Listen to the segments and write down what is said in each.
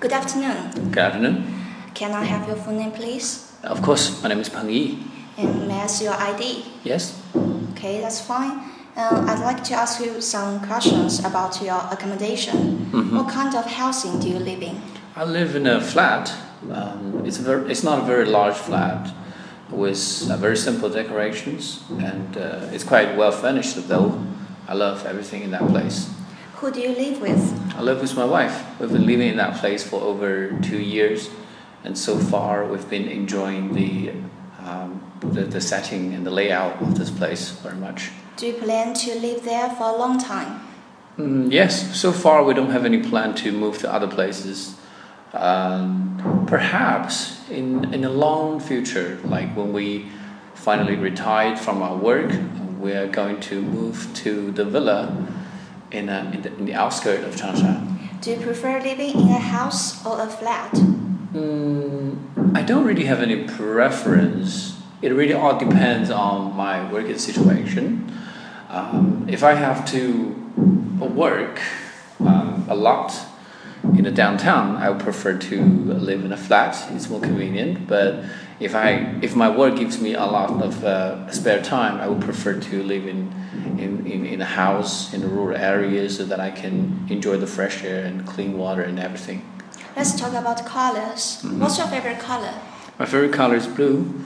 Good afternoon. Good afternoon. Can I have your full name, please? Of course, my name is Peng Yi. And may I see your ID? Yes? Okay, that's fine. Uh, I'd like to ask you some questions about your accommodation. What kind of housing do you live in? I live in a flat. Um, it's, a very, it's not a very large flat with uh, very simple decorations and uh, it's quite well furnished though. I love everything in that place. Who do you live with? I live with my wife. We've been living in that place for over two years and so far we've been enjoying the, um, the, the setting and the layout of this place very much. Do you plan to live there for a long time? Mm, yes, so far we don't have any plan to move to other places. Um, perhaps in, in a long future, like when we finally retired from our work, we are going to move to the villa in, a, in, the, in the outskirts of Changsha. Do you prefer living in a house or a flat? Mm, I don't really have any preference. It really all depends on my working situation. Um, if I have to work um, a lot in the downtown, I would prefer to live in a flat. It's more convenient. But if I if my work gives me a lot of uh, spare time, I would prefer to live in, in, in, in a house in a rural area so that I can enjoy the fresh air and clean water and everything. Let's talk about colors. What's your favorite color? My favorite color is blue,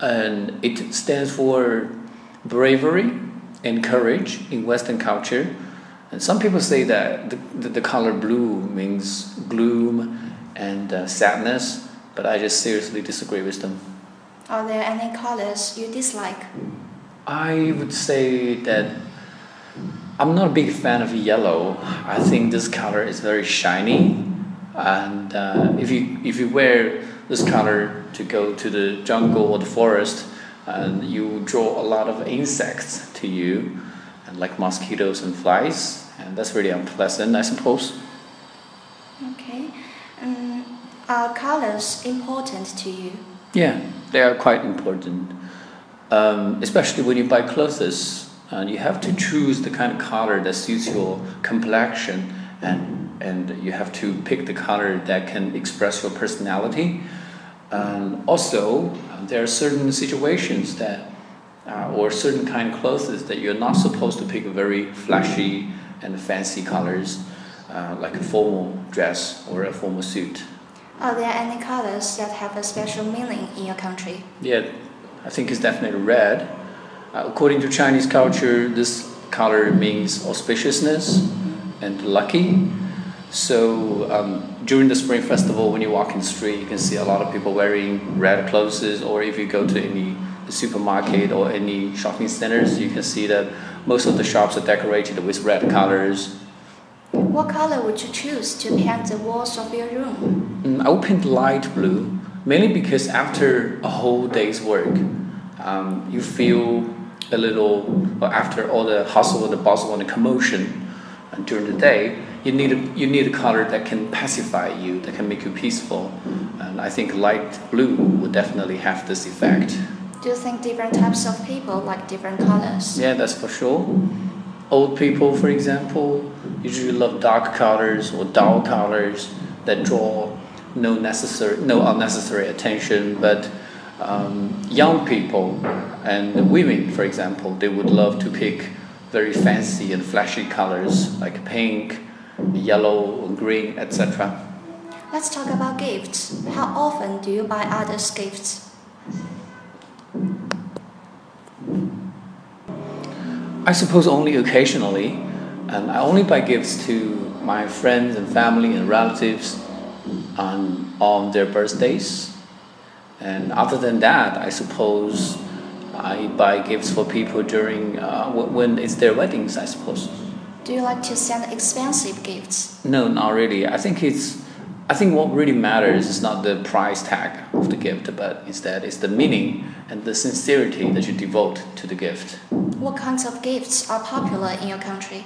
and it stands for bravery and courage in Western culture. And some people say that the, the, the color blue means gloom and uh, sadness, but I just seriously disagree with them. Are there any colors you dislike? I would say that I'm not a big fan of yellow. I think this color is very shiny, and uh, if you if you wear this color to go to the jungle or the forest, and you draw a lot of insects to you, and like mosquitoes and flies, and that's really unpleasant, I suppose. Okay. Um, are colors important to you? Yeah, they are quite important, um, especially when you buy clothes. And you have to choose the kind of color that suits your complexion, and and you have to pick the color that can express your personality. And also, uh, there are certain situations that, uh, or certain kind of clothes that you're not supposed to pick very flashy and fancy colors, uh, like a formal dress or a formal suit. Are there any colors that have a special meaning in your country? Yeah, I think it's definitely red. Uh, according to Chinese culture, this color means auspiciousness and lucky. So um, during the Spring Festival, when you walk in the street, you can see a lot of people wearing red clothes. Or if you go to any supermarket or any shopping centers, you can see that most of the shops are decorated with red colors. What color would you choose to paint the walls of your room? Mm, I would paint light blue, mainly because after a whole day's work, um, you feel a little, well, after all the hustle and the bustle and the commotion and during the day, you need, a, you need a color that can pacify you, that can make you peaceful. And I think light blue would definitely have this effect. Do you think different types of people like different colors? Yeah, that's for sure. Old people, for example, usually love dark colors or dull colors that draw no necessary, no unnecessary attention. But um, young people and women, for example, they would love to pick very fancy and flashy colors like pink, yellow, green, etc. Let's talk about gifts. How often do you buy others gifts? I suppose only occasionally, and I only buy gifts to my friends and family and relatives on, on their birthdays. And other than that, I suppose I buy gifts for people during uh, when it's their weddings, I suppose. Do you like to send expensive gifts? No, not really. I think it's. I think what really matters is not the price tag of the gift, but instead it's the meaning and the sincerity that you devote to the gift. What kinds of gifts are popular in your country?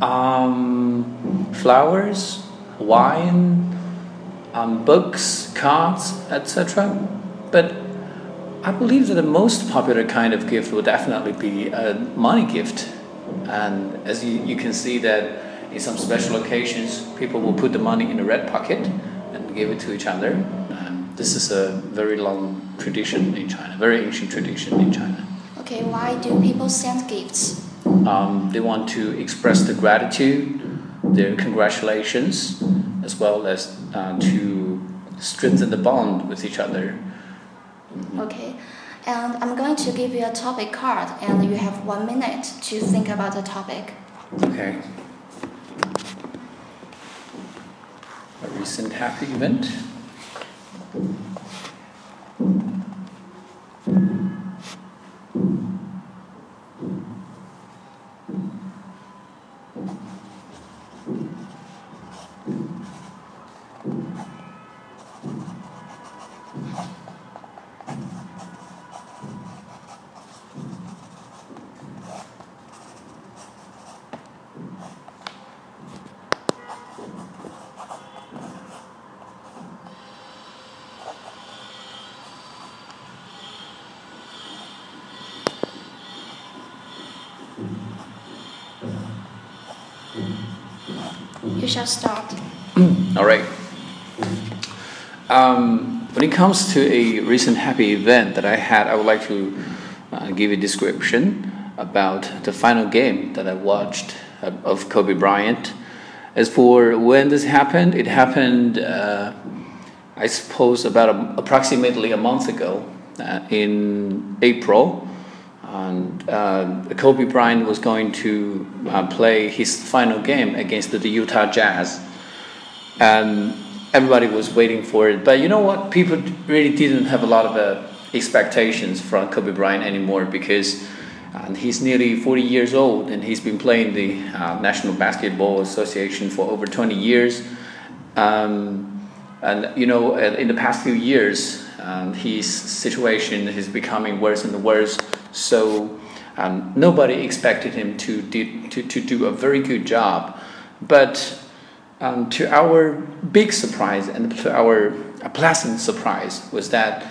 Um, flowers, wine, um, books, cards, etc. But I believe that the most popular kind of gift will definitely be a money gift. And as you, you can see that in some special occasions, people will put the money in a red pocket and give it to each other. Um, this is a very long tradition in China, very ancient tradition in China. Okay, why do people send gifts? Um, they want to express the gratitude, their congratulations, as well as uh, to strengthen the bond with each other. Okay, and I'm going to give you a topic card, and you have one minute to think about the topic. Okay. A recent happy event. You shall start. All right. Um, when it comes to a recent happy event that I had, I would like to uh, give a description about the final game that I watched uh, of Kobe Bryant. As for when this happened, it happened, uh, I suppose, about a, approximately a month ago uh, in April. And uh, Kobe Bryant was going to uh, play his final game against the Utah Jazz. And everybody was waiting for it. But you know what? People really didn't have a lot of uh, expectations from Kobe Bryant anymore because uh, he's nearly 40 years old and he's been playing the uh, National Basketball Association for over 20 years. Um, and you know, in the past few years, um, his situation is becoming worse and worse. So um, nobody expected him to, do, to, to do a very good job. But um, to our big surprise and to our pleasant surprise was that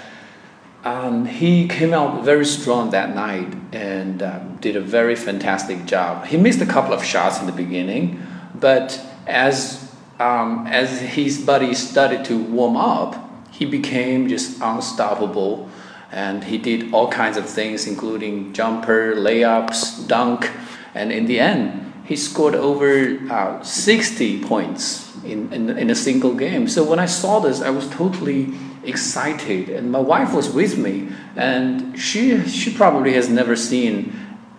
um, he came out very strong that night and um, did a very fantastic job. He missed a couple of shots in the beginning, but as um, as his body started to warm up, he became just unstoppable, and he did all kinds of things, including jumper, layups, dunk, and in the end, he scored over uh, 60 points in, in, in a single game. So when I saw this, I was totally excited, and my wife was with me, and she she probably has never seen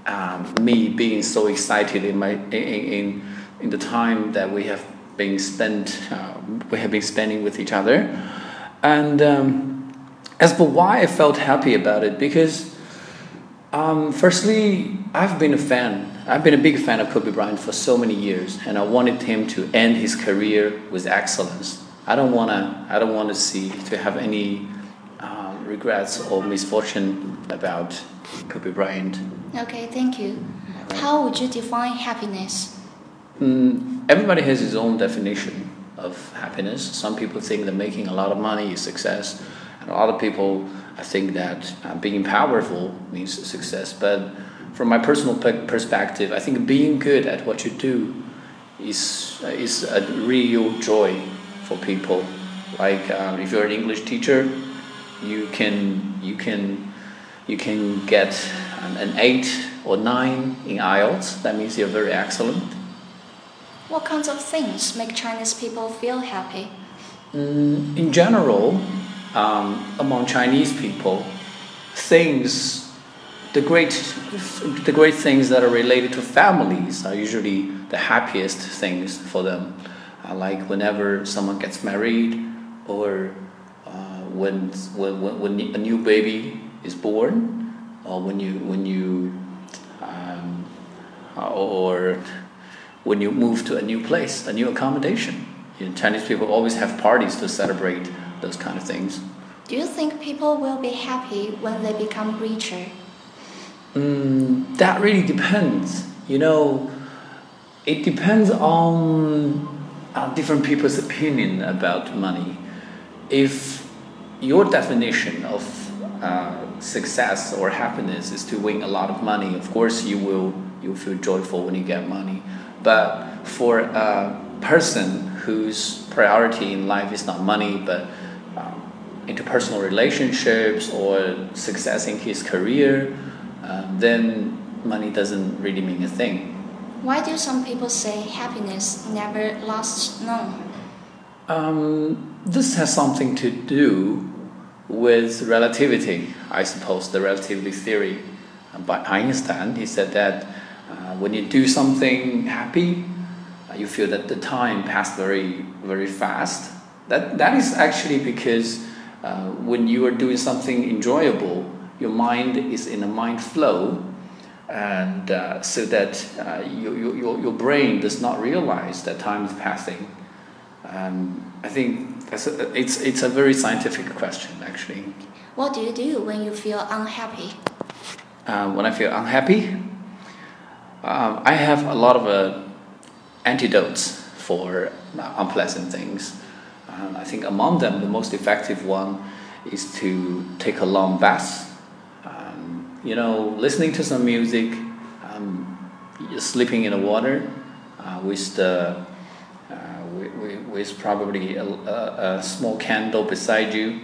um, me being so excited in my in, in in the time that we have been spent uh, we have been spending with each other, and um, as for why I felt happy about it, because um, firstly I've been a fan. I've been a big fan of Kobe Bryant for so many years, and I wanted him to end his career with excellence. I don't wanna. I don't want to see to have any um, regrets or misfortune about Kobe Bryant. Okay, thank you. How would you define happiness? Mm, everybody has his own definition of happiness. Some people think that making a lot of money is success, and a lot of people I think that uh, being powerful means success. But from my personal pe- perspective, I think being good at what you do is uh, is a real joy for people. Like um, if you're an English teacher, you can you can you can get an, an eight or nine in IELTS. That means you're very excellent. What kinds of things make Chinese people feel happy? Mm, in general, um, among Chinese people, things, the great, the great things that are related to families are usually the happiest things for them. Uh, like whenever someone gets married, or uh, when, when, when a new baby is born, or when you when you um, or when you move to a new place, a new accommodation. You know, Chinese people always have parties to celebrate those kind of things. Do you think people will be happy when they become richer? Mm, that really depends. You know, it depends on uh, different people's opinion about money. If your definition of uh, success or happiness is to win a lot of money, of course you will you feel joyful when you get money. But for a person whose priority in life is not money but interpersonal relationships or success in his career, uh, then money doesn't really mean a thing. Why do some people say happiness never lasts long? Um, this has something to do with relativity, I suppose, the relativity theory by Einstein. He said that uh, when you do something happy, uh, you feel that the time passed very, very fast. That, that is actually because uh, when you are doing something enjoyable, your mind is in a mind flow, and uh, so that uh, you, you, your, your brain does not realize that time is passing. Um, I think a, it's, it's a very scientific question, actually. What do you do when you feel unhappy? Uh, when I feel unhappy, um, I have a lot of uh, antidotes for uh, unpleasant things. Um, I think among them, the most effective one is to take a long bath. Um, you know, listening to some music, um, sleeping in the water uh, with the with probably a, a, a, small candle beside you,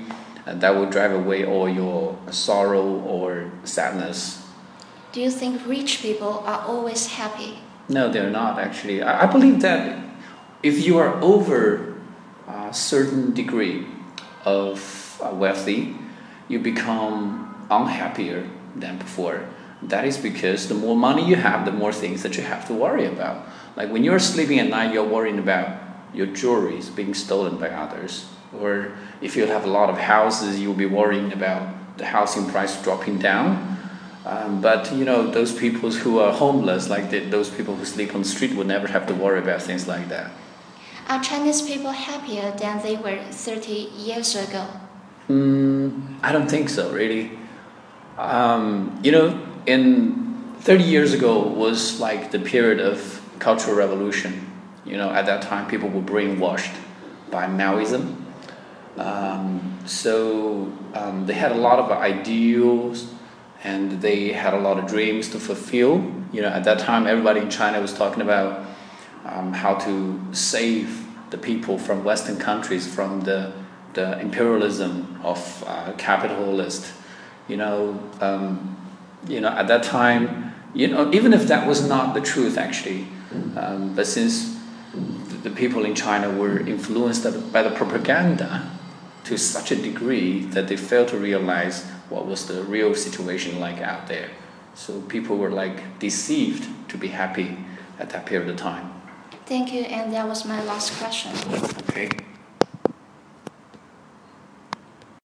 and that will drive away all your sorrow or sadness. Do you think rich people are always happy? No, they're not actually. I, I believe that if you are over a certain degree of uh, wealthy, you become unhappier than before. That is because the more money you have, the more things that you have to worry about. Like when you're sleeping at night, you're worrying about your jewelry is being stolen by others. Or if you have a lot of houses, you'll be worrying about the housing price dropping down. Um, but you know, those people who are homeless, like the, those people who sleep on the street, would never have to worry about things like that. Are Chinese people happier than they were 30 years ago? Mm, I don't think so, really. Um, you know, in 30 years ago was like the period of cultural revolution you know, at that time, people were brainwashed by Maoism. Um, so um, they had a lot of ideals and they had a lot of dreams to fulfill. You know, at that time, everybody in China was talking about um, how to save the people from Western countries from the, the imperialism of uh, capitalist. You know, um, you know, at that time, you know, even if that was not the truth, actually, um, but since the people in China were influenced by the propaganda to such a degree that they failed to realize what was the real situation like out there. So people were like deceived to be happy at that period of time. Thank you, and that was my last question. Okay.